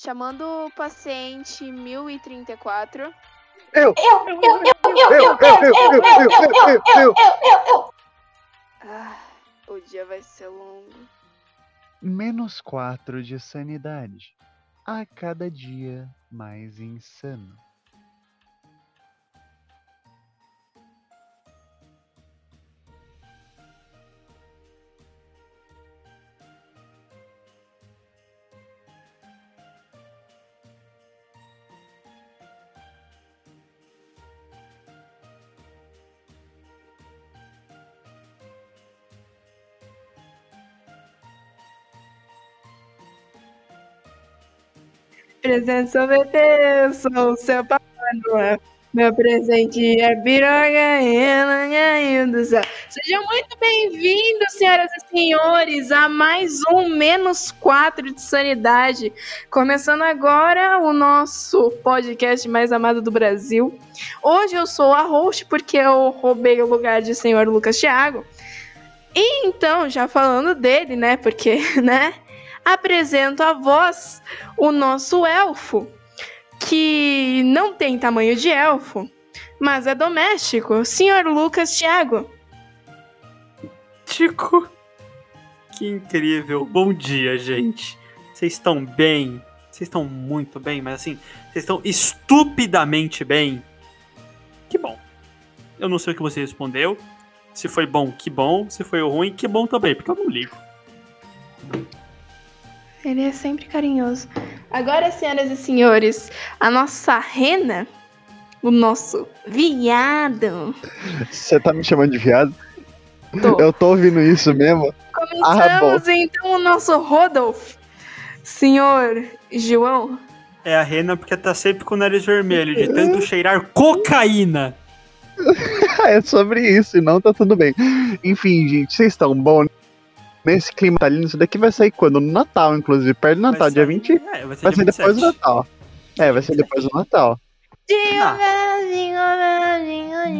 Chamando o paciente 1034. Eu! Eu, eu, eu, eu, Eu, eu, eu, eu, eu, eu, eu, eu. Ah, o dia vai ser longo. Menos 4 de sanidade. A cada dia mais insano. Presente sorvete, sou o seu papai Noel. Meu presente é piroga e do céu. Sejam muito bem-vindos, senhoras e senhores, a mais um Menos 4 de Sanidade. Começando agora o nosso podcast mais amado do Brasil. Hoje eu sou a host porque eu roubei o lugar de senhor Lucas Thiago. E então, já falando dele, né, porque, né, apresento a voz o nosso elfo, que não tem tamanho de elfo, mas é doméstico, senhor Lucas Thiago. Tico. Que incrível. Bom dia, gente. Vocês estão bem? Vocês estão muito bem, mas assim, vocês estão estupidamente bem. Que bom. Eu não sei o que você respondeu. Se foi bom, que bom. Se foi ruim, que bom também, porque eu não ligo. Ele é sempre carinhoso. Agora, senhoras e senhores, a nossa rena, o nosso viado. Você tá me chamando de viado? Tô. Eu tô ouvindo isso mesmo. Começamos então o nosso Rodolfo. Senhor João, É a rena porque tá sempre com o nariz vermelho, de tanto cheirar cocaína. É sobre isso, e não tá tudo bem. Enfim, gente, vocês estão bom nesse clima natalino? Isso daqui vai sair quando? No Natal, inclusive. Perto do Natal, Vai dia sair- 20. É, vai ser, Vai ser depois do 27. Natal. É, vai ser depois do Natal.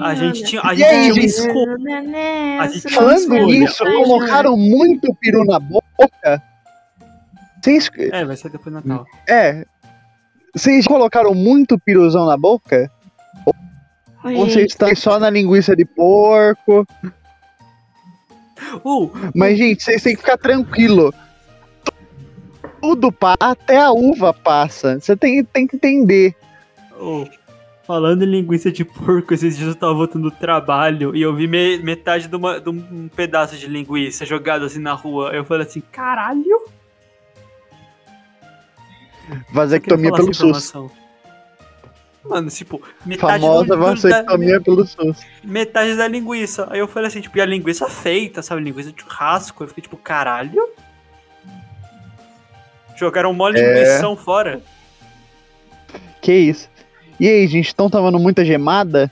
A gente tinha, a gente aí, tinha uma gente? escolha. A gente Falando nisso, colocaram muito peru na boca. Vocês. É, vai ser depois do Natal. É. Vocês colocaram muito piruzão na boca? Ou vocês estão só na linguiça de porco? Uh, Mas, gente, vocês têm que ficar tranquilo. Tudo passa, até a uva passa. Você tem, tem que entender. oh, falando em linguiça de porco, esses dias eu tava voltando do trabalho e eu vi me- metade de, uma- de um pedaço de linguiça jogado assim na rua. Eu falei assim, caralho. Vasectomia pelo SUS. Mano, tipo, metade Famosa do, vasectomia da, pelo SUS. metade da linguiça. Aí eu falei assim, tipo, e a linguiça feita, sabe? Linguiça de churrasco. Eu fiquei tipo, caralho. Jogaram mó É. linguição fora. Que isso? E aí, gente, estão tomando muita gemada?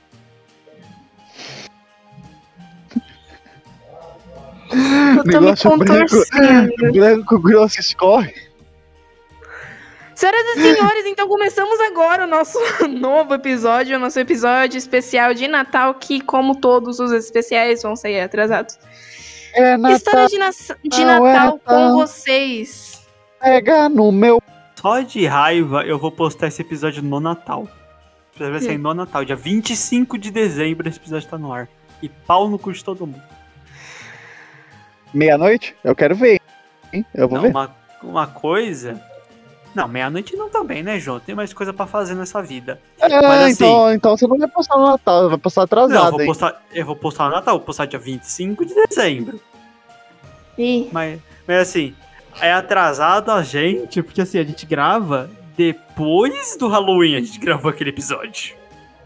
Eu tô me Negócio branco. contorcendo. Branco grosso escorre. Senhoras e senhores, então começamos agora o nosso novo episódio, o nosso episódio especial de Natal, que, como todos os especiais, vão sair atrasados. É Natal, História de, nas- de Natal, é Natal com Natal. vocês. pega no meu. Só de raiva eu vou postar esse episódio no Natal. Vai sair no Natal, dia 25 de dezembro esse episódio tá no ar. E pau no cu de todo mundo. Meia-noite? Eu quero ver, hein? Eu vou Não, ver. uma, uma coisa. Não, meia-noite não também, né, João? Tem mais coisa pra fazer nessa vida. Ah, mas assim- então, então você não vai postar no Natal, vai postar Não, eu atrasado, vou postar, eu vou postar no Natal, vou postar dia 25 de dezembro. Ih, Mas, mas assim, é atrasado a gente, porque assim, a gente grava depois do Halloween, a gente gravou aquele episódio.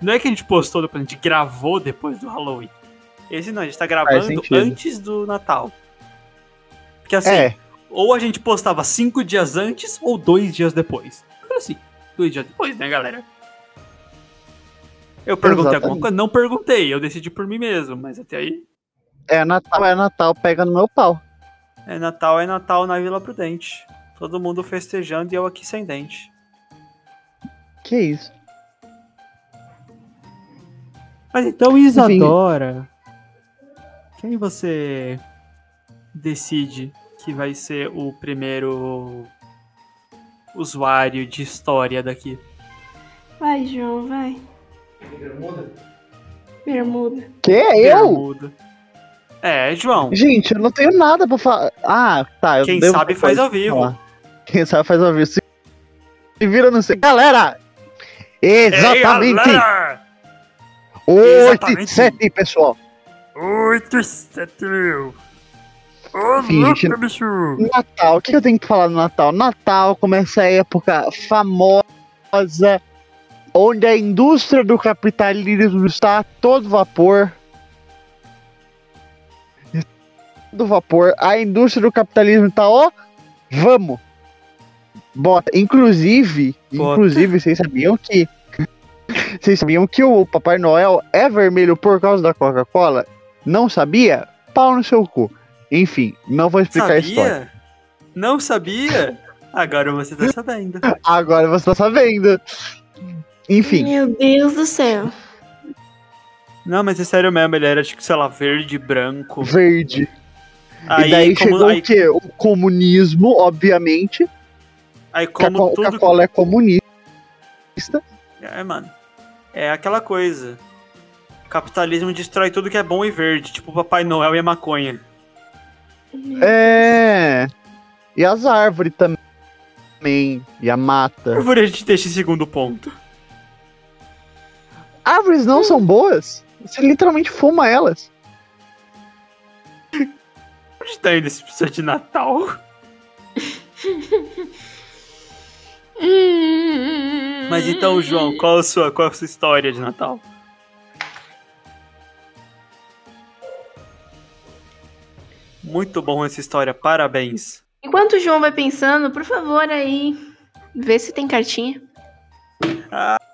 Não é que a gente postou depois, a gente gravou depois do Halloween. Esse não, a gente tá gravando antes do Natal. Porque assim, É, ou a gente postava cinco dias antes ou dois dias depois. Eu falei assim, dois dias depois, né, galera? Eu perguntei alguma Exatamente. coisa? Não perguntei, eu decidi por mim mesmo, mas até aí. é Natal, é Natal, pega no meu pau. É Natal, é Natal na Vila Prudente. Todo mundo festejando e eu aqui sem dente. Que isso? Mas então, Isadora, quem você decide que vai ser o primeiro usuário de história daqui. Vai, João, vai. Bermuda. Que é eu? Bermuda. É, João. Gente, eu não tenho nada pra falar. Ah, tá. Eu Quem devo sabe faz ao vivo. falar. Quem sabe faz ao vivo. Se se vira no sei. Galera! Exatamente! Ei, galera! 8 Exatamente. e 7, pessoal. 8, 7 mil. Enfim, gente, bicho. Natal, o que eu tenho que falar do Natal? Natal começa a época famosa onde a indústria do capitalismo está a todo vapor. Do vapor, a indústria do capitalismo está ó, vamos. Bota, inclusive, Bota. inclusive vocês sabiam que vocês sabiam que o Papai Noel é vermelho por causa da Coca-Cola? Não sabia? Pau no seu cu. Enfim, não vou explicar a história. Sabia? Não sabia? Agora você tá sabendo. Agora você tá sabendo. Enfim, Meu Deus do céu. Não, mas é sério mesmo, ele era tipo, sei lá, verde, branco. verde. Aí, e daí como, chegou aí, o quê? O comunismo, obviamente. aí que a como Co- tudo. Coca-Cola é comunista. É, mano. É aquela coisa. O capitalismo destrói tudo que é bom e verde, tipo o Papai Noel e a maconha. É. E as árvores também. E a mata. Por favor, a gente deixa em segundo ponto. Árvores não são boas. Você literalmente fuma elas. Onde tá indo esse episódio de Natal? Mas então, João, qual a sua, qual a sua história de Natal? Muito bom essa história, parabéns. Enquanto o João vai pensando, por favor, aí. Vê se tem cartinha.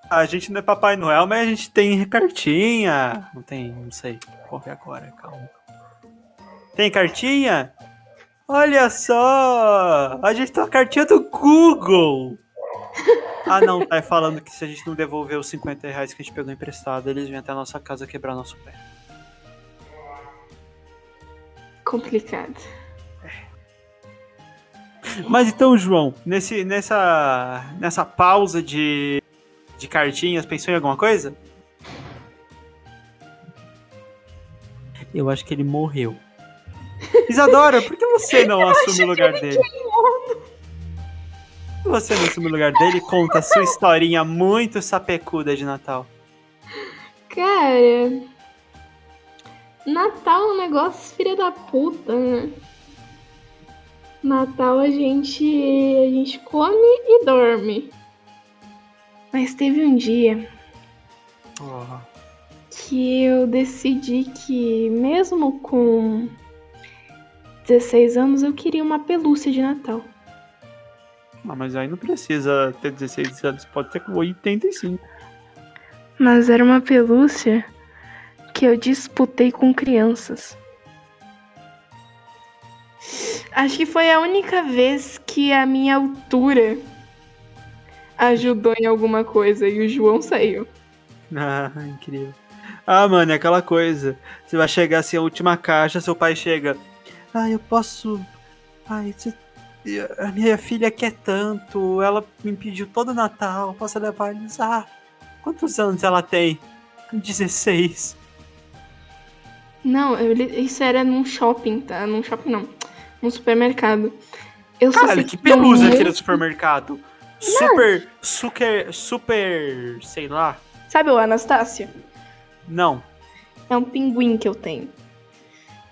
A gente não é Papai Noel, mas a gente tem cartinha. Não tem, não sei. Que é agora? Calma. Tem cartinha? Olha só! A gente tem uma cartinha do Google! Ah não, tá falando que se a gente não devolver os 50 reais que a gente pegou emprestado, eles vêm até a nossa casa quebrar nosso pé. Complicado. Mas então, João, nesse, nessa, nessa pausa de, de cartinhas, pensou em alguma coisa? Eu acho que ele morreu. Isadora, por que você não assume o lugar dele? Por que você não assume o lugar dele e conta a sua historinha muito sapecuda de Natal? Cara. Natal é um negócio filha da puta, né? Natal a gente. a gente come e dorme. Mas teve um dia Oh, que eu decidi que, mesmo com 16 anos, eu queria uma pelúcia de Natal. ah, mas aí não precisa ter 16 anos, pode ter com 85. Mas era uma pelúcia que eu disputei com crianças. Acho que foi a única vez que a minha altura ajudou em alguma coisa e o João saiu. Ah, incrível. Ah, mano, é aquela coisa. Você vai chegar assim, a última caixa, seu pai chega. Ah, eu posso. Ai, você... a minha filha quer tanto. Ela me pediu todo Natal. Posso levar eles? Ah, quantos anos ela tem? 16. Não, eu li- isso era num shopping, tá? Num shopping não. Num supermercado. Eu Caralho, sei que pelusa muito- aqui no supermercado. Super, super, super, sei lá. Sabe o Anastácia? Não. É um pinguim que eu tenho.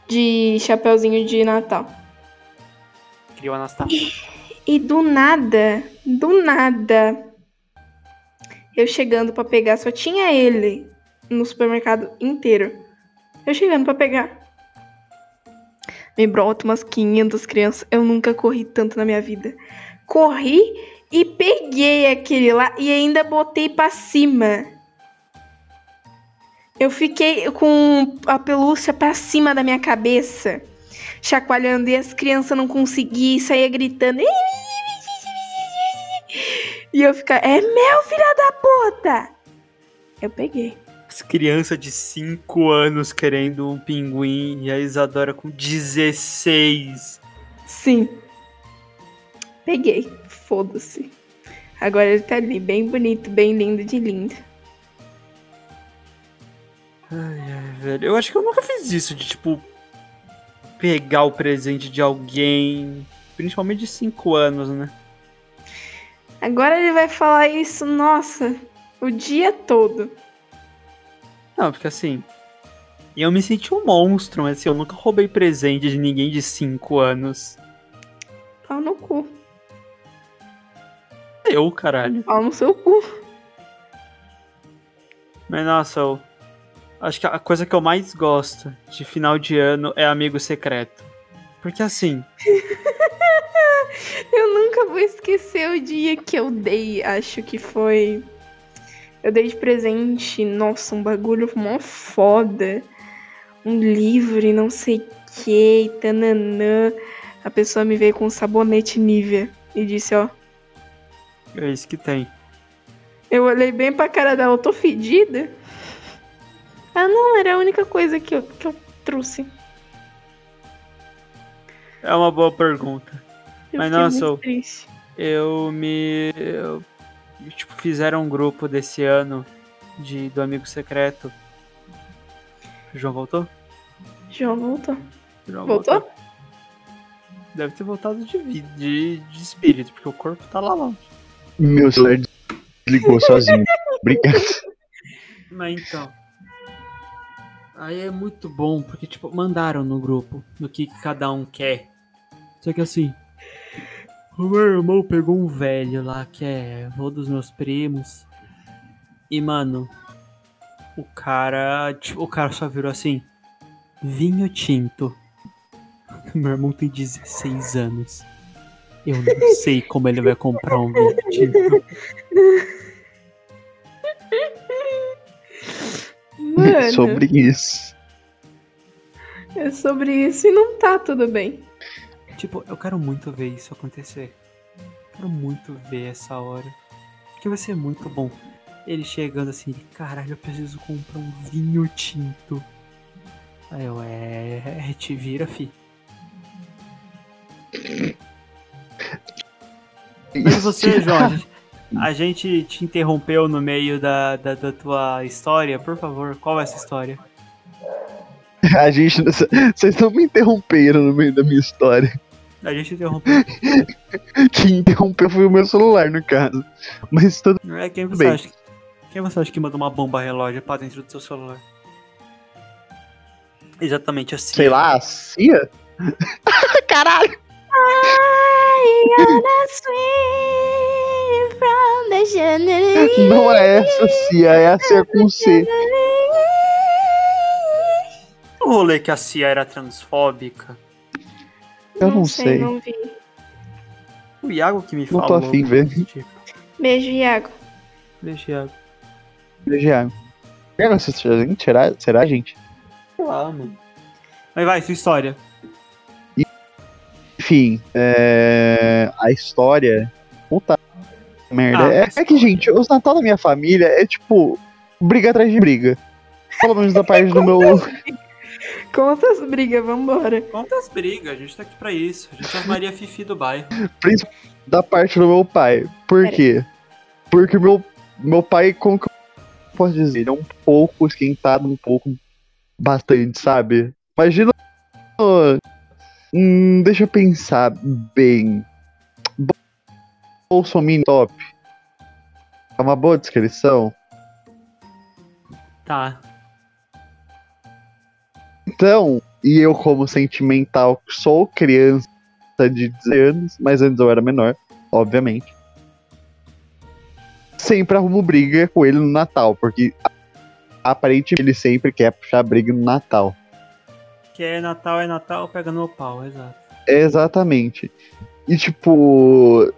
De chapeuzinho de Natal. Criou Anastácia. E do nada, do nada, eu chegando pra pegar, só tinha ele no supermercado inteiro. Eu chegando pra pegar. Me brota umas 500 crianças. Eu nunca corri tanto na minha vida. Corri e peguei aquele lá e ainda botei pra cima. Eu fiquei com a pelúcia pra cima da minha cabeça, chacoalhando e as crianças não conseguiam saía gritando. E eu ficava, é meu filho da puta! Eu peguei. As crianças de 5 anos querendo um pinguim e a Isadora com 16. Sim. Peguei. Foda-se. Agora ele tá ali, bem bonito, bem lindo de lindo. Ai, ai, velho. Eu acho que eu nunca fiz isso de, tipo, pegar o presente de alguém, principalmente de 5 anos, né? Agora ele vai falar isso, nossa, o dia todo. Não, porque assim. Eu me senti um monstro, mas assim, eu nunca roubei presente de ninguém de 5 anos. Pau no cu. Eu, caralho. Pau no seu cu. Mas nossa, eu acho que a coisa que eu mais gosto de final de ano é amigo secreto. Porque assim, Eu nunca vou esquecer o dia que eu dei, acho que foi. Eu dei de presente, nossa, um bagulho mó foda. Um livro e não sei o que, tananã. A pessoa me veio com um sabonete Nivea e disse, ó. é isso que tem. Eu olhei bem pra cara dela, eu tô fedida? Ah, não, era a única coisa que eu, que eu trouxe. É uma boa pergunta. Eu Mas muito triste. Eu me. Eu, tipo, fizeram um grupo desse ano de, do amigo secreto. O João voltou? João voltou. João Voltou? Deve ter voltado de, de, de espírito, porque o corpo tá lá longe. Meu celular desligou sozinho. Obrigado. Mas então. Aí é muito bom, porque, tipo, mandaram no grupo do que que cada um quer. Só que assim. O meu irmão pegou um velho lá, que é avô dos meus primos. E, mano. O cara. Tipo, o cara só virou assim. Vinho tinto. Meu irmão tem 16 anos. Eu não sei como ele vai comprar um vinho tinto. Mano, Sobre isso. é sobre isso e não tá tudo bem. Tipo, eu quero muito ver isso acontecer. Quero muito ver essa hora. Porque vai ser muito bom. Ele chegando assim, caralho, eu preciso comprar um vinho tinto. Aí eu, é, é te vira, fi. Mas você, Jorge, a gente te interrompeu no meio da, da, da tua história. Por favor, qual é essa história? A gente. Vocês não me interromperam no meio da minha história. A gente interrompeu. Quem interrompeu foi o meu celular, no caso. Mas tudo É quem você Bem. acha? que- Quem você acha que mandou uma bomba relógio pra dentro do seu celular? Exatamente assim. sei lá, a Cia? Caralho! Não é essa Cia, é a Cia com C. O rolê que a Cia era transfóbica. Eu não sei. Não vi. O Iago que me Não tô falou. afim de ver. Tipo, Beijo, Iago. deixa Iago. Iago. Iago, você- será, será, gente? Sei lá, mano. Mas vai, sua história. Enfim, é... a história. Puta merda. Ah, é, é que, gente, os Natal da minha família é tipo. briga atrás de briga. Pelo menos da parte do meu. Conta as brigas, vambora. Conta as brigas, a gente tá aqui pra isso. A gente é as Maria Fifi do bairro. da parte do meu pai. Por Pera. quê? Porque meu, meu pai, como que eu posso dizer? Ele é um pouco esquentado, um pouco. Bastante, sabe? Imagina. Hum, deixa eu pensar bem. Bolsominion top. É uma boa descrição. Tá. Então, e eu, como sentimental, sou criança de 10 anos, mas antes eu era menor, obviamente. Sempre arrumo briga com ele no Natal, porque aparentemente ele sempre quer puxar briga no Natal. Que é Natal, é Natal, pega no pau, exato. Exatamente. E tipo,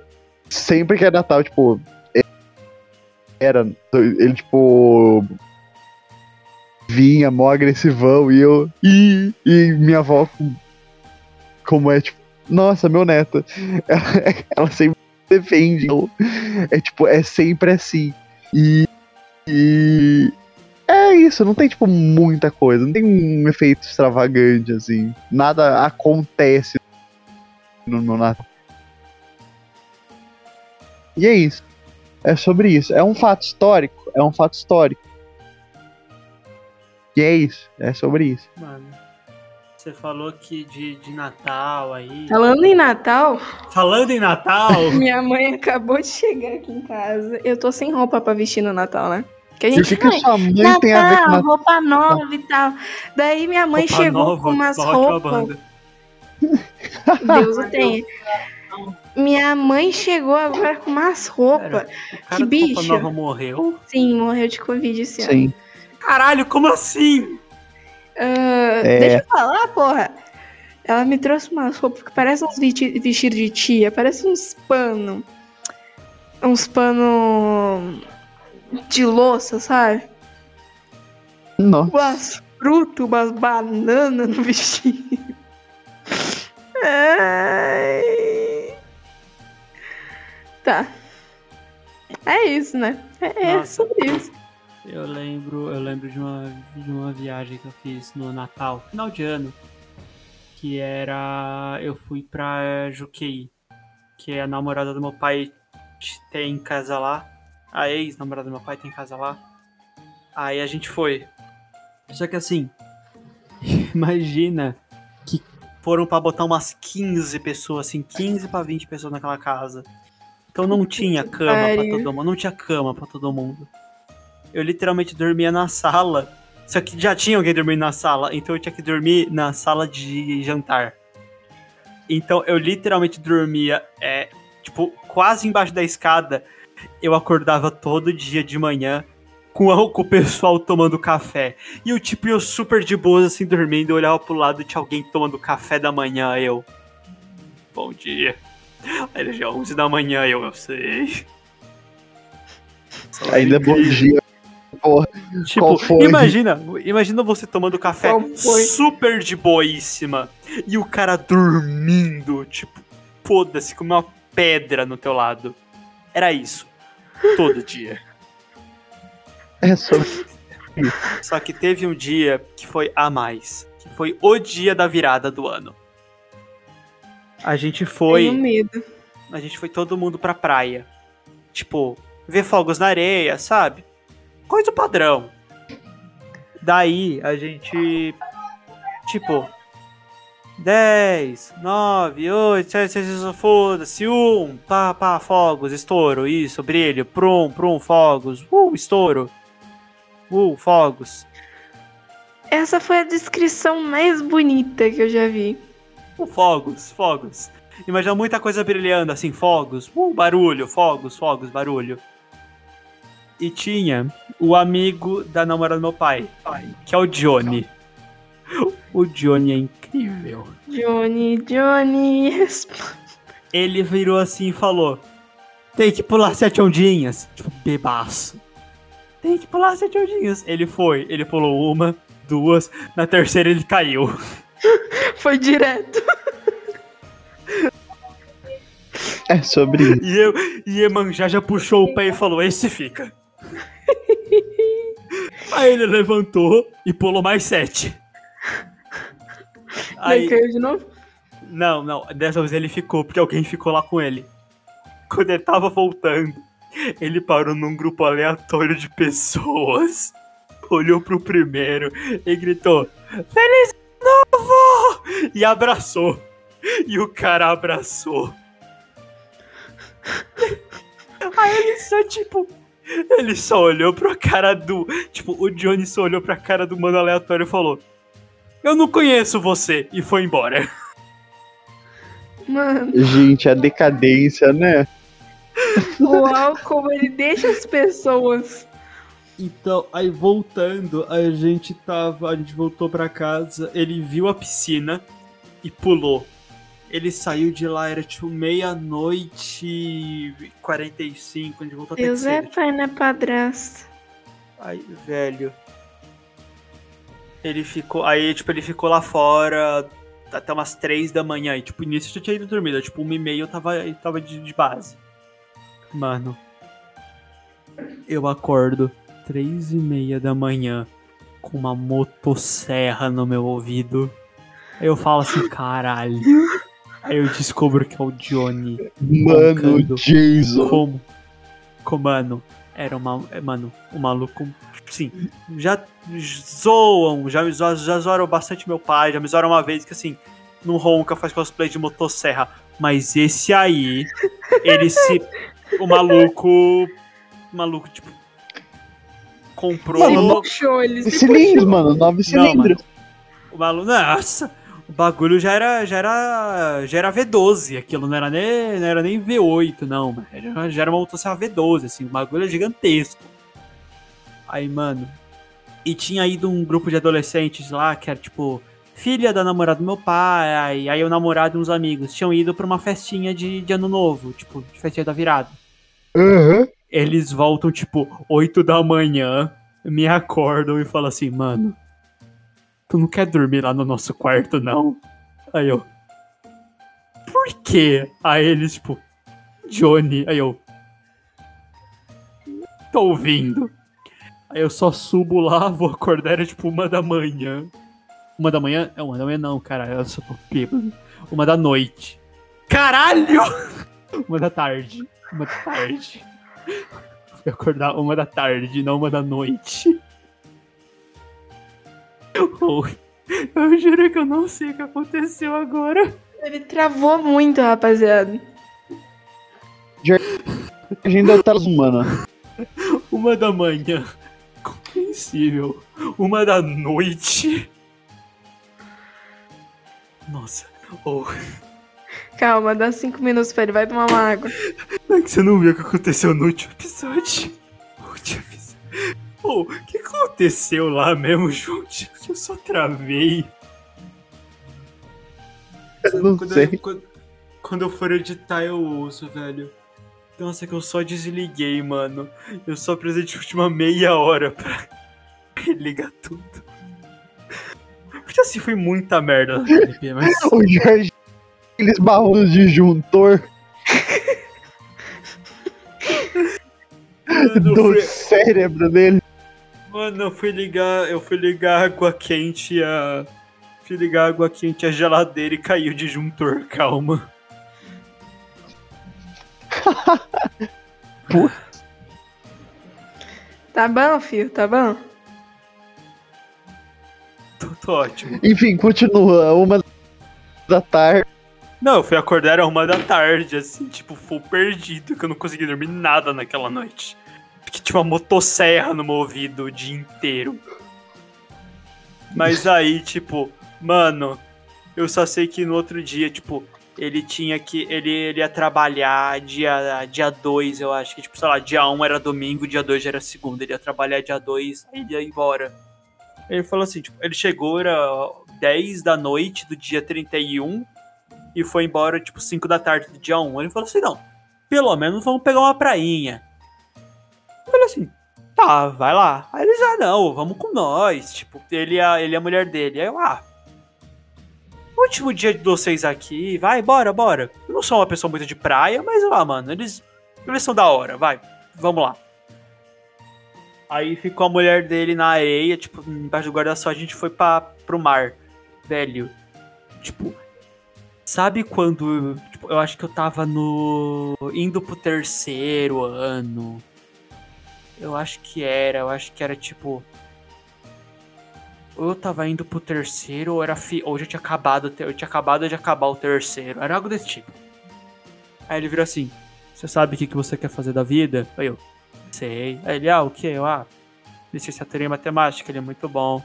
sempre que é Natal, tipo, é- era, ele tipo vinha mó agressivão e eu e, e minha avó como é tipo, nossa, meu neto. Ela, ela sempre defende. eu- É tipo, é sempre assim. E, e é isso, não tem tipo muita coisa, não tem um efeito extravagante assim. Nada acontece no, no Natal. E é isso. É sobre isso. É um fato histórico. É um fato histórico. E é isso. É sobre isso. Mano, você falou que de, de Natal aí. Falando em Natal, Falando em Natal, minha mãe acabou de chegar aqui em casa. Eu tô sem roupa pra vestir no Natal, né? Que a E gente que, que "Ai, sua mãe tem a ver com Natal, Natal? roupa nova e tal. Daí minha mãe roupa chegou nova, com umas roupas. banda. Deus o tenha. Minha mãe chegou agora com umas roupas. Que do Roupa bicho. Nova morreu? Sim, morreu de Covid esse ano. Caralho, como assim? Ah, É. Deixa eu falar, porra. Ela me trouxe umas roupas que parecem uns vesti- vestidos de tia, parece uns pano. Uns pano de louça, sabe? Nossa. Umas frutas, umas bananas no vestido. Ai. Tá. É isso, né? É, é sobre isso. Eu lembro, eu lembro de uma, de uma viagem que eu fiz no Natal, final de ano, que era eu fui pra Juqueí, que é a namorada do meu pai tem casa lá, a ex-namorada do meu pai tem casa lá. Aí a gente foi. Só que assim, imagina que foram pra botar umas 15 pessoas, assim, 15 pra 20 pessoas naquela casa. Então não tinha cama pra pariu. todo mundo, não tinha cama pra todo mundo. Eu literalmente dormia na sala. Só que já tinha alguém dormindo na sala, então eu tinha que dormir na sala de jantar. Então eu literalmente dormia, é, tipo, quase embaixo da escada. Eu acordava todo dia de manhã com, a- com o pessoal tomando café. E eu, tipo, eu super de boas, assim, dormindo. Eu olhava pro lado e tinha alguém tomando café da manhã. Eu. Bom dia. Aí ele já 11 da manhã, eu, eu sei. Ainda é bom dia. Porra. Tipo, imagina, imagina você tomando café super de boíssima e o cara dormindo, tipo, foda-se, com uma pedra no teu lado. Era isso. Todo dia. É sobre. Só que teve um dia que foi a mais. Que foi o dia da virada do ano. A gente Tenho foi. medo. A gente foi todo mundo pra praia. Tipo, ver fogos na areia, sabe? Coisa padrão. Daí a gente. Tipo. 10, 9, 8, 7, 6, 6, foda-se, 1, pá, pá, fogos, estouro, isso, brilho, prum, prum, fogos, uh, estouro, uh, fogos, Essa foi a descrição mais bonita que eu já vi. uh, fogos, fogos. Imagina muita coisa brilhando, assim, fogos, uh, barulho, fogos, fogos, barulho. E tinha o amigo da namorada do meu pai, que é o Johnny. O Johnny é incrível. Johnny, Johnny. Ele virou assim e falou: Tem que pular sete ondinhas. Tipo, bebaço. Tem que pular sete ondinhas. Ele foi, ele pulou uma, duas, na terceira ele caiu. Foi direto. É sobre isso. E eu, e Emanjá já puxou o pé e falou: Esse fica. Aí ele levantou e pulou mais sete. Aí caiu de novo. Não, não, dessa vez ele ficou, porque alguém ficou lá com ele. Quando ele tava voltando, ele parou num grupo aleatório de pessoas, olhou pro primeiro e gritou: Feliz Novo! E abraçou. E o cara abraçou. Aí ele só, tipo. Ele só olhou pra cara do. Tipo, o Johnny só olhou pra cara do mano aleatório e falou: Eu não conheço você. E foi embora. Mano, Gente, a decadência, né? o álcool, ele deixa as pessoas. Então, aí voltando, a gente tava. A gente voltou pra casa, ele viu a piscina e pulou. Ele saiu de lá, era tipo meia-noite e 45, a gente voltou até Deus é cedo. pai na padrasta. Ai, velho. Ele ficou. Aí, tipo, ele ficou lá fora até umas 3 da manhã. E, tipo, início eu já tinha ido dormir. Tipo, uma e meia eu tava, eu tava de, de base. Mano. Eu acordo 3 e meia da manhã com uma motosserra no meu ouvido. Aí eu falo assim, caralho. Aí eu descubro que é o Johnny. Mano. Jason. Como? maluco, mano, era uma. é, Mano, o maluco. Sim, já zoam, já, já, já zoaram bastante meu pai, já me zoaram uma vez que assim, não ronca, faz cosplay de motosserra. Mas esse aí, ele se. O maluco. O maluco, tipo. Comprou. Mano, Puxou, ele se Cilindros, puxou. mano, nove cilindros. O maluco. Nossa! O bagulho já era, já era, já era V12, aquilo não era nem, não era nem V8, não. Era- já era uma motosserra V12, assim, o bagulho é gigantesco. Aí, mano. E tinha ido um grupo de adolescentes lá, que era tipo, filha da namorada do meu pai, aí, aí o namorado e uns amigos tinham ido pra uma festinha de, de ano novo, tipo, de festinha da virada. Aham. Eles voltam, tipo, 8 da manhã, me acordam e falam assim, mano, tu não quer dormir lá no nosso quarto, não? Aí eu, por quê? Aí eles, tipo, Johnny, aí eu, tô ouvindo. Aí eu só subo lá, vou acordar, era tipo uma da manhã. Uma da manhã? É uma da manhã não, cara, eu só tô bêbado. Uma da noite. Caralho! Uma da tarde. Uma da tarde. Fui acordar uma da tarde, não uma da noite. Oh, eu juro que eu não sei o que aconteceu agora. Ele travou muito, rapaziada. A gente ainda tá mano. Uma da manhã. Compreensível. Uma da noite. Nossa. Oh, Calma, dá cinco minutos pra ele, vai tomar uma água. é que você não viu o que aconteceu no último episódio? Último episódio. Oh, o que aconteceu lá mesmo, gente? Eu só travei. Eu não quando, sei. Eu, quando, quando eu for editar, eu uso, velho. Nossa, que eu só desliguei, mano. Eu só precisei de última meia hora pra ligar tudo. Porque assim, foi muita merda no clipe, mas. O Jorge, aqueles barros de disjuntor do cérebro dele. Mano, eu fui ligar. Eu fui ligar água quente a. Fui ligar água quente a geladeira e caiu o disjuntor, calma. Tá bom, filho, tá bom? Tô, tô ótimo. Enfim, continua. Uma da tarde. Não, eu fui acordar era uma da tarde, assim, tipo, full perdido, que eu não consegui dormir nada naquela noite. Porque tinha uma motosserra no meu ouvido o dia inteiro. Mas aí, tipo, mano, eu só sei que no outro dia, tipo, ele tinha que. Ele, ele ia trabalhar dia 2, dia eu acho que, tipo, sei lá, dia 1 um era domingo, dia 2 já era segunda. Ele ia trabalhar dia 2, aí ele ia embora. Ele falou assim, tipo, ele chegou, era 10 da noite do dia 31 e foi embora, tipo, 5 da tarde do dia 1. Ele falou assim, não, pelo menos vamos pegar uma prainha. Eu falei assim, tá, vai lá. Aí eles, ah, não, vamos com nós. Tipo, ele a, ele e a mulher dele. Aí eu, ah, último dia de vocês aqui, vai, bora, bora. Eu não sou uma pessoa muito de praia, mas lá, mano, eles, eles são da hora, vai, vamos lá. Aí ficou a mulher dele na areia, tipo, embaixo do guarda-sol, a gente foi pra, pro mar. Velho, tipo, sabe quando, tipo, eu acho que eu tava no, indo pro terceiro ano. Eu acho que era, eu acho que era tipo, ou eu tava indo pro terceiro, ou era fi... ou já tinha acabado, eu tinha acabado de acabar o terceiro. Era algo desse tipo. Aí ele virou assim: Você sabe o que, que você quer fazer da vida? Aí eu, sei. Aí ele, ah, o que? Eu, ah, licenciatura em matemática, ele é muito bom.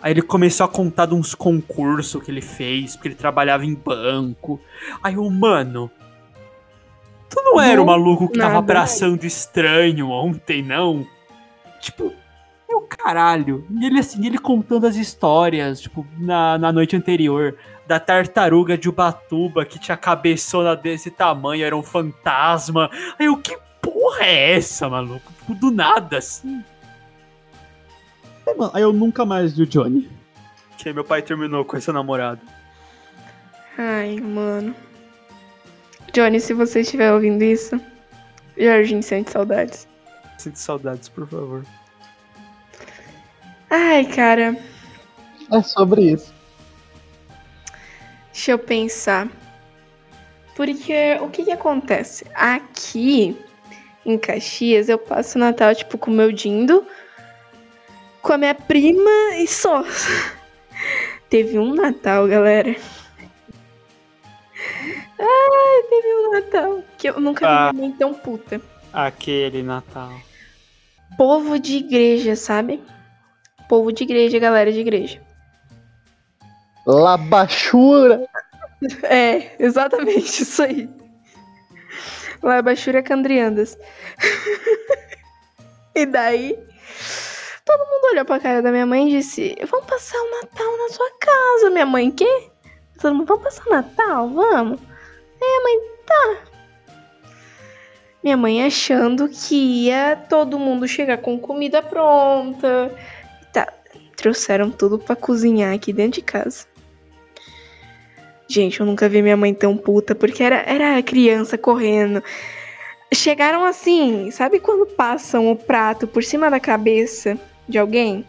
Aí ele começou a contar de uns concursos que ele fez, porque ele trabalhava em banco. Aí eu, mano. Tu não era o maluco que tava abraçando estranho ontem, não? Tipo, meu caralho. E ele assim, ele contando as histórias, tipo, na, na noite anterior, da tartaruga de Ubatuba que tinha cabeçona desse tamanho, era um fantasma. Aí eu, que porra é essa, maluco? Tipo, do nada, assim. Aí, mano, aí eu nunca mais vi o Johnny. Que meu pai terminou com essa namorada. Ai, mano. Johnny, se você estiver ouvindo isso, Jorginho sente saudades. Sinto saudades, por favor. Ai, cara, É sobre isso. deixa eu pensar. Porque o que que acontece? Aqui em Caxias, eu passo o Natal, tipo, com o meu Dindo, com a minha prima e só. Teve um Natal, galera. Natal que eu nunca Ah. vi minha mãe tão puta. Aquele Natal. Povo de igreja, sabe? Povo de igreja, galera de igreja. Labachura. É, exatamente isso aí. Labachura Candriandas. e daí, todo mundo olhou pra cara da minha mãe e disse: Vamos passar o Natal na sua casa, minha mãe. Quê? Todo mundo, vamos passar o Natal? Vamos. Aí a mãe, tá. Minha mãe achando que ia todo mundo chegar com comida pronta. Tá, trouxeram tudo pra cozinhar aqui dentro de casa. Gente, eu nunca vi minha mãe tão puta, porque era, era criança correndo. Chegaram assim, sabe quando passam o prato por cima da cabeça de alguém?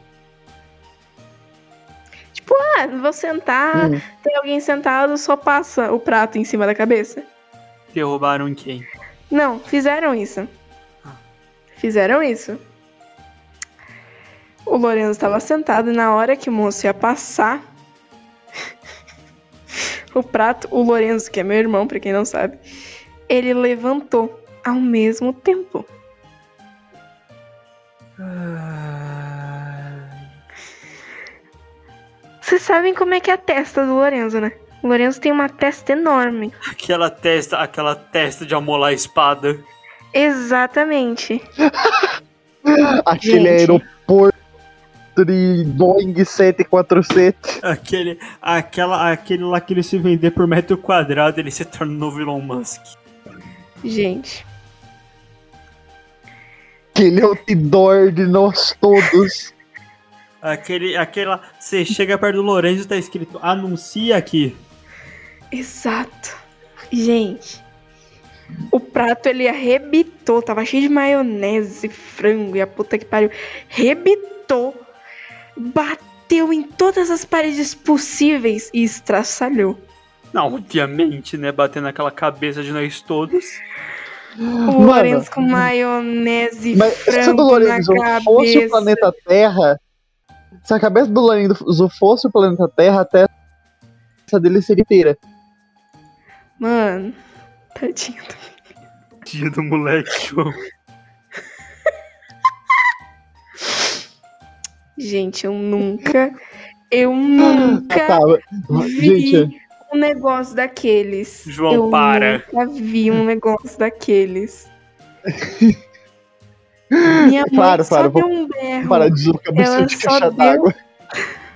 Tipo, ah, vou sentar, Hum. tem alguém sentado, só passa o prato em cima da cabeça. Derrubaram em quem? Não, fizeram isso. Fizeram isso. O Lorenzo estava sentado e na hora que o moço ia passar o prato, o Lorenzo, que é meu irmão, pra quem não sabe, ele levantou ao mesmo tempo. Vocês sabem como é que é a testa do Lorenzo, né? O Lorenzo tem uma testa enorme. Aquela testa, aquela testa de amolar a espada. Exatamente. Aquele Gente. aeroporto de Boeing 747. Aquele, aquela, aquele lá que ele se vender por metro quadrado, ele se torna o novo Elon Musk. Gente. Aquele outdoor de nós todos. Aquele, aquela, você chega perto do Lourenço e tá escrito anuncia aqui. Exato. Gente, o prato ele arrebitou, tava cheio de maionese, frango e a puta que pariu. Rebitou, bateu em todas as paredes possíveis e estraçalhou. Não, obviamente, né? Batendo naquela cabeça de nós todos. O Mano, Lourenço com maionese, Mas se o frango Lorenzo na fosse cabeça. o planeta Terra, se a cabeça do Lorenzo fosse o planeta Terra, a testa dele seria inteira. Mano, tadinho. Dia do moleque, João. Gente, eu nunca, eu Ah, nunca tá. vi Gente, um negócio daqueles. João, eu para. nunca vi um negócio daqueles. Minha mãe Para, só para, deu um berro. para de zoar cabeça ela de só caixa deu- d'água.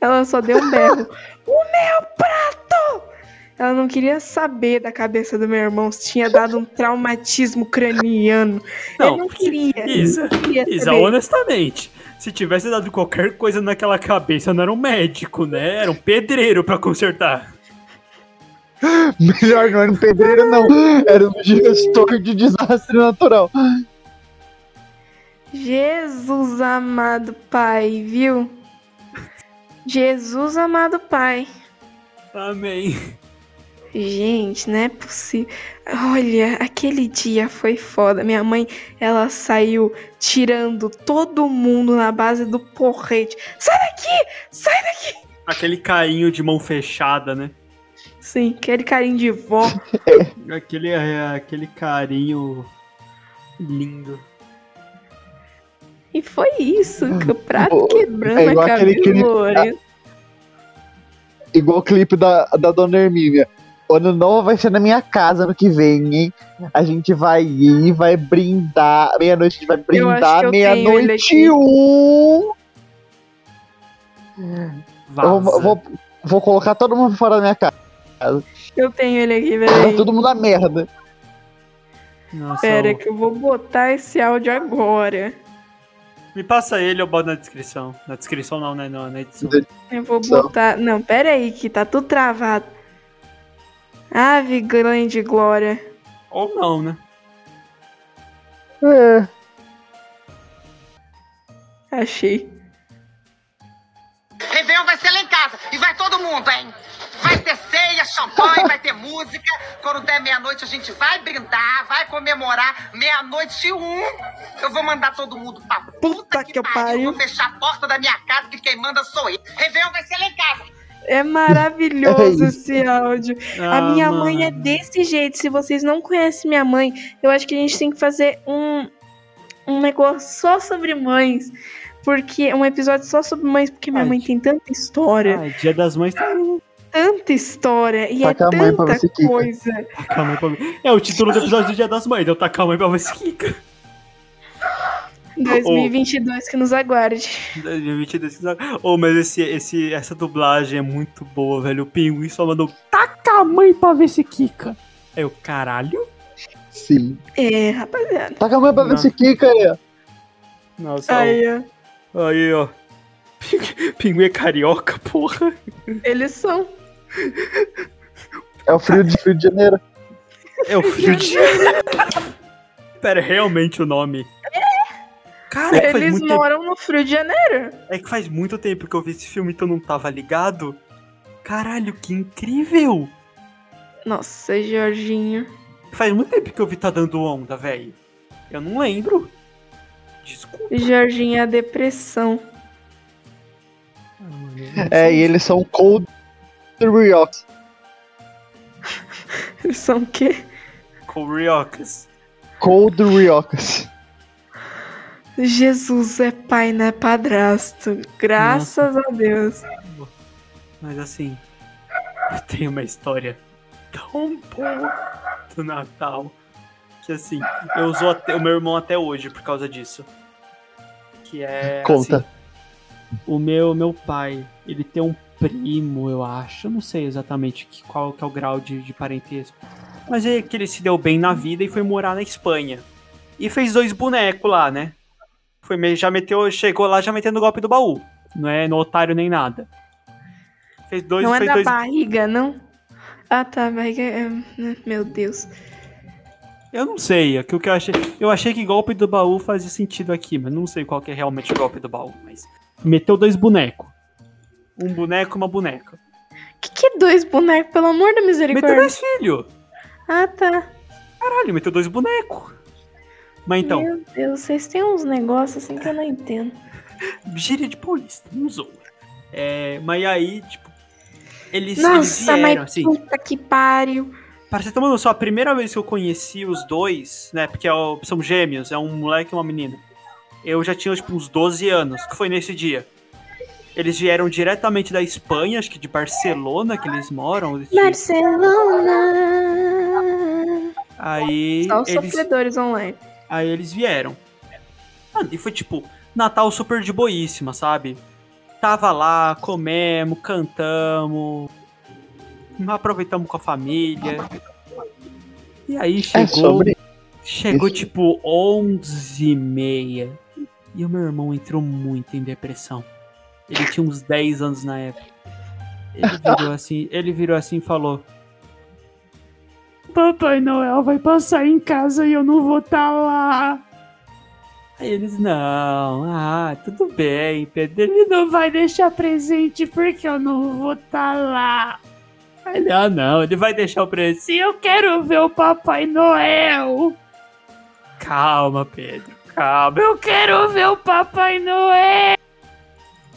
Ela só deu um berro. o meu prato! Ela não queria saber da cabeça do meu irmão se tinha dado um traumatismo craniano. Não, Ele não queria. Isa, não queria Isa, honestamente, se tivesse dado qualquer coisa naquela cabeça, não era um médico, né? Era um pedreiro pra consertar. Melhor não era um pedreiro, não. Era um gestor de desastre natural. Jesus amado Pai, viu? Jesus amado Pai. Amém. Gente, não é possível. Olha, aquele dia foi foda. Minha mãe, ela saiu tirando todo mundo na base do porrete. Sai daqui! Sai daqui! Aquele carinho de mão fechada, né? Sim, aquele carinho de vó. Aquele, é, aquele carinho lindo. E foi isso, que o prato quebrando é a cabeça do clipe- Lourenço. Igual o clipe da, da Dona Hermínia. O ano novo vai ser na minha casa no que vem, hein? A gente vai ir, vai brindar. Meia-noite a gente vai brindar. Meia-noite um. Vou, vou, vou colocar todo mundo fora da minha casa. Eu tenho ele aqui, Vai peraí. todo mundo na merda. Nossa, Pera, eu- que eu vou botar esse áudio agora. Me passa ele, eu boto na descrição. Na descrição não, né? Não, na edição. Eu vou botar. Não, pera aí, que tá tudo travado. Ave grande glória. Ou não, né? É. Achei. Réveillon vai ser lá em casa e vai todo mundo, hein? Vai ter ceia, champanhe, vai ter música. Quando der meia-noite, a gente vai brindar, vai comemorar. Meia-noite e um, eu vou mandar todo mundo pra Puta que eu pariu. Vou fechar a porta da minha casa, que quem manda sou eu. Réveillon vai ser lá em casa. É maravilhoso É esse áudio. a Ah, minha mãe é mano. desse jeito. Se vocês não conhecem minha mãe, eu acho que a gente tem que fazer um, um negócio só sobre mães. Porque um episódio só sobre mães, porque minha Ai, mãe tem tanta história, Ah, dia das mães tá tanta história e Taca é a tanta coisa. Tacar a mãe pra. É o título do episódio do Dia das Mães, eu tacar a mãe pra ver se quica. 2022 que nos aguarde. 2022. Oh, mas esse, esse, essa dublagem é muito boa, velho. O pinguim só mandou taca a mãe pra ver se quica. É o caralho? Sim. É, rapaziada. Taca a mãe pra ver Não. se quica aí. ó. Nossa, Aí, ó. ó. aí, ó. Pinguim é carioca, porra. Eles são. É o frio de Rio de Janeiro. É o frio de. Pera, é realmente o nome. Cara, é que, faz Eles muito tempo, moram no Frio de Janeiro. é que faz muito tempo que eu vi esse filme então não tava ligado. Caralho, que incrível! Nossa, Jorginho. Faz muito tempo que eu vi tá dando onda, velho. Eu não lembro. Desculpa. Jorginho é a depressão. É, e eles são Cold Riox. Eles são o quê? Coriocas. Cold Riox. Jesus é pai, não é padrasto. Graças a Deus. Mas assim, eu tenho uma história tão boa do Natal que assim, eu uso até, o meu irmão até hoje por causa disso. Que é. Conta. assim, o meu, meu pai, ele tem um primo, eu acho. Eu não sei exatamente que, qual que é o grau de, de parentesco. Mas é que ele se deu bem na vida e foi morar na Espanha. E fez dois bonecos lá, né? Foi, meio- já meteu, chegou lá já metendo o golpe do baú. Não é no otário nem nada. Fez dois, não é da dois. barriga, não? Ah, tá, barriga é... Meu Deus. Eu não sei, é que o que eu achei. Eu achei que golpe do baú fazia sentido aqui, mas não sei qual que é realmente o golpe do baú. Mas meteu dois bonecos. Um boneco e uma boneca. Que que é dois bonecos, pelo amor da Meteu misericórdia? dois filhos. Ah, tá. Caralho, meteu dois bonecos. Mas então, Meu Deus, vocês têm uns negócios assim que eu não entendo. gíria de paulista, não zoa. É, mas aí, tipo, eles, eles Nossa, vieram, mas assim. puta que pariu. Para você ter uma noção, a primeira vez que eu conheci os dois, né? Porque é são gêmeos, é um moleque e uma menina. Eu já tinha, tipo, uns 12 anos, que foi nesse dia. Eles vieram diretamente da Espanha, acho que de Barcelona, que eles moram. eles- Barcelona. Aí Só os eles, sofredores online. Aí eles vieram. Mano, e foi tipo, Natal super de boíssima, sabe? Tava lá, comemos, cantamos, aproveitamos com a família. E aí É chegou. sobre. Chegou Isso. tipo 11 e meia. E o meu irmão entrou muito em depressão. Ele tinha uns 10 anos na época. Ele virou assim, ele virou assim e falou: Papai Noel vai passar em casa e eu não vou estar lá. Aí eles, não, ah, tudo bem, Pedro. Ele não vai deixar presente porque eu não vou estar lá. Aí ele, ah, não, ele vai deixar o presente. Eu quero ver o Papai Noel. Calma, Pedro, calma. Eu quero ver o Papai Noel.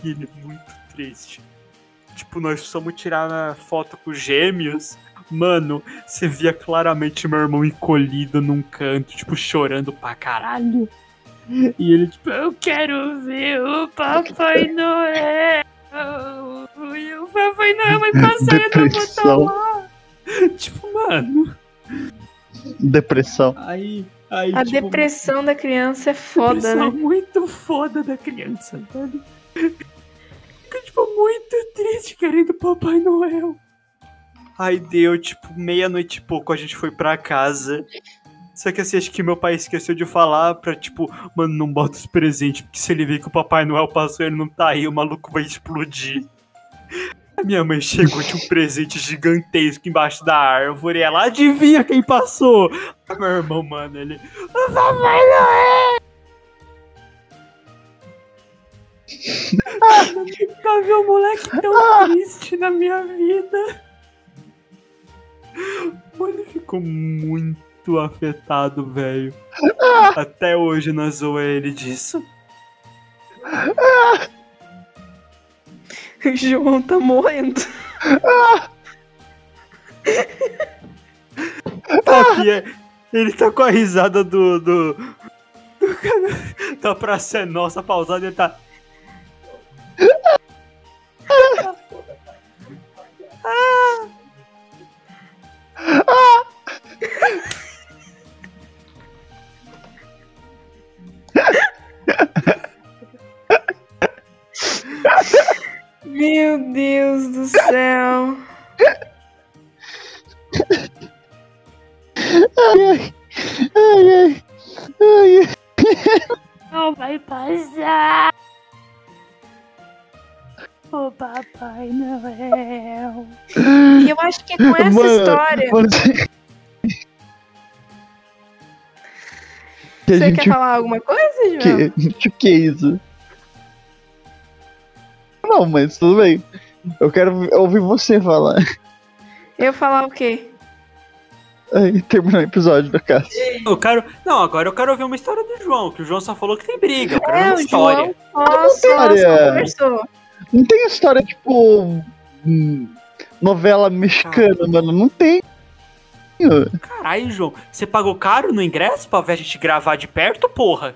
E ele é muito triste. Tipo, nós fomos tirar na foto com gêmeos. Mano, você via claramente meu irmão encolhido num canto, tipo, chorando pra caralho. E ele, tipo, eu quero ver o Papai Noel. E o Papai Noel vai passar e eu não vou estar Depressão. lá. Tipo, mano. Depressão. Aí. aí A tipo, depressão da criança é foda, depressão né? muito foda da criança, velho. Fica, tipo, muito triste querendo Papai Noel. Aí deu, tipo, meia-noite e pouco, a gente foi pra casa. Só que assim, acho que meu pai esqueceu de falar pra, tipo, mano, não bota os presentes, porque se ele ver que o Papai Noel passou ele não tá aí, o maluco vai explodir. A minha mãe chegou de um presente gigantesco embaixo da árvore ela adivinha quem passou. Meu irmão, mano, ele. O Papai Noel! Nunca vi um moleque tão triste na minha vida. Ele ficou muito afetado, velho. Até hoje nós zoa ele disso. O João tá morrendo. Tá aqui, é- ele tá com a risada do. do, do cara da Praça é Nossa pausada e ele tá. Meu Deus do céu. Ai, ai, ai, ai. Não vai passar. O Papai Noel. E eu acho que é com essa Mano, história. mano, você- que a Você gente quer falar alguma coisa, João? que, que é isso? Não, mas tudo bem. Eu quero ouvir você falar. Eu falar o quê? Aí terminou o episódio da casa. Eu quero. Não, agora eu quero ouvir uma história do João, que o João só falou que tem briga. Eu quero ouvir É, uma o história. João só, História. conversou. Não tem história tipo. hum, novela mexicana, mano. Não tem. Caralho, João, você pagou caro no ingresso pra ver a gente gravar de perto, porra?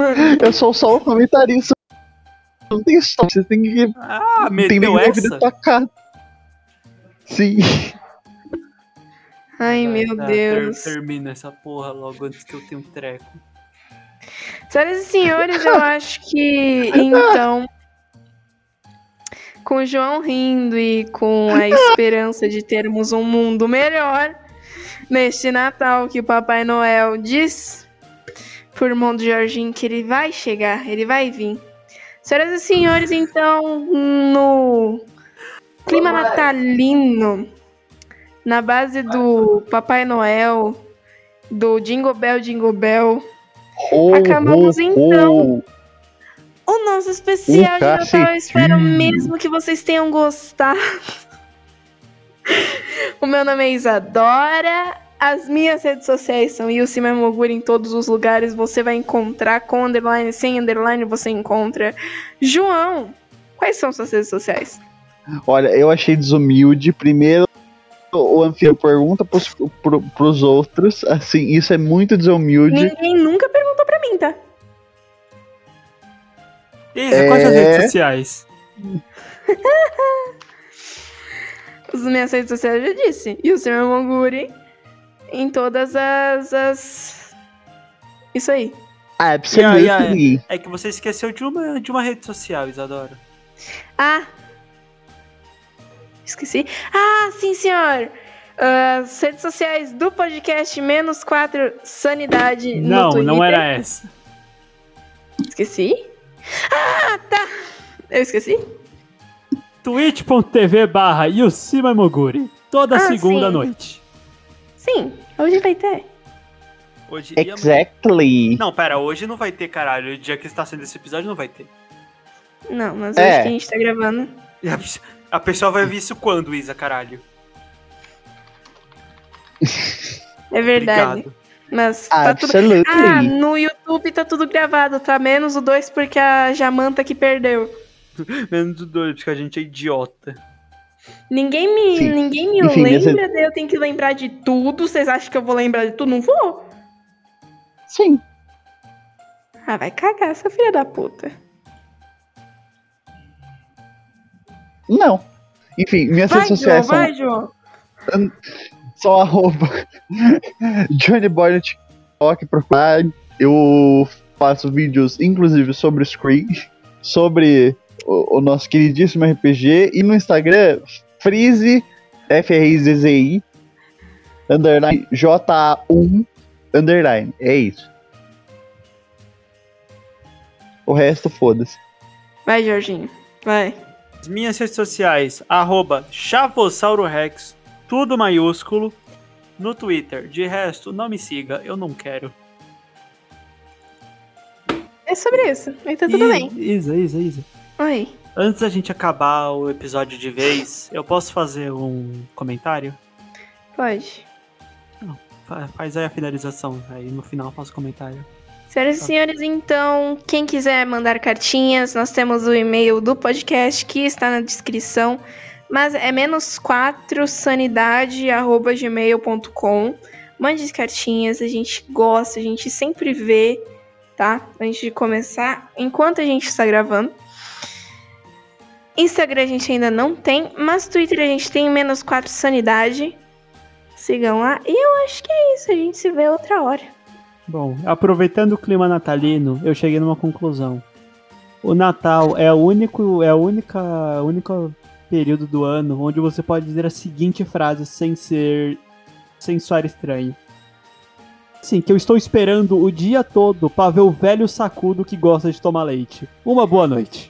Mano, Eu sou só um comentarista. Não tem história. Você tem que. Ah, tem meteu vida essa? tua cara. Sim. ai meu Tá, Deus. ter- termina essa porra logo antes que eu tenha um treco. Senhoras e senhores, eu acho que então, com o João rindo e com a esperança de termos um mundo melhor neste Natal que o Papai Noel diz por mão do Jorginho que ele vai chegar, ele vai vir. Senhoras e senhores, então, no clima natalino, na base do Papai Noel, do Jingle Bell, Jingle Bell, Oh, Acabamos oh, então. oh. o nosso especial de Natal. Eu espero mesmo que vocês tenham gostado. o meu nome é Isadora. As minhas redes sociais são Yusima Moguri em todos os lugares. Você vai encontrar com underline, sem underline, você encontra. João, quais são suas redes sociais? Olha, eu achei desumilde. Primeiro, o anfitrião pergunta pros, pro, pros outros. Assim, isso é muito desumilde. Ninguém nunca perguntou pra mim, tá? Isa, quais as É. redes sociais? As minhas redes sociais eu já disse. Yusima Moguri em todas as. as... Isso aí. Absolutely. Yeah, yeah, É que você esqueceu de uma, de uma rede social, Isadora. Ah! Esqueci. Ah, sim, senhor! As redes sociais do podcast Menos 4 Sanidade no Não, não era essa. Esqueci? Ah, tá! Eu esqueci? twitch.tv barra Yusima Moguri. Toda Ah, segunda sim. noite. Sim, hoje vai ter. Hoje amanhã. Exactly. Não, pera, hoje não vai ter, caralho. O dia que está sendo esse episódio não vai ter. Não, mas É. hoje que a gente tá gravando. E a, a pessoa vai ver isso quando, Isa, caralho? É verdade. Obrigado. Mas tá tudo. Absolutely. Ah, no YouTube tá tudo gravado, tá? Menos o 2 porque a Jamanta que perdeu. Menos do dois, porque a gente é idiota. Ninguém me, Sim. ninguém me Enfim, lembra, daí eu tenho que lembrar de tudo. Vocês acham que eu vou lembrar de tudo? Não vou. Sim. Ah, vai cagar, essa filha da puta. Não. Enfim, minhas Vai, redes sociais são vai, João. são arroba Johnny Boy no TikTok, procurar. Eu faço vídeos, inclusive, sobre Screen, sobre o, o nosso queridíssimo RPG. E no Instagram, Freeze, F-R-I-Z-Z-I, underline, J-A-1, underline. É isso. O resto, foda-se. Vai, Jorginho. Vai. As minhas redes sociais, arroba Chavosaurorex, tudo maiúsculo, no Twitter. De resto, não me siga, eu não quero. É sobre isso. Tá tudo bem. Isa, Isa, Isa. Oi. Antes da gente acabar o episódio de vez, eu posso fazer um comentário? Pode. Fa- Faz aí a finalização, aí no final eu faço comentário. Senhoras e senhores, então, quem quiser mandar cartinhas, nós temos o e-mail do podcast que está na descrição, mas é menos 4 sanidade@gmail.com. Mande as cartinhas, a gente gosta, a gente sempre vê, tá? Antes de começar, enquanto a gente está gravando. Instagram a gente ainda não tem, mas Twitter a gente tem menos 4 sanidade. Sigam lá. E eu acho que é isso, a gente se vê outra hora. Bom, aproveitando o clima natalino, eu cheguei numa conclusão. O Natal é o único, é a única, único período do ano onde você pode dizer a seguinte frase sem ser, sem soar estranho. Sim, que eu estou esperando o dia todo pra ver o velho sacudo que gosta de tomar leite. Uma boa noite.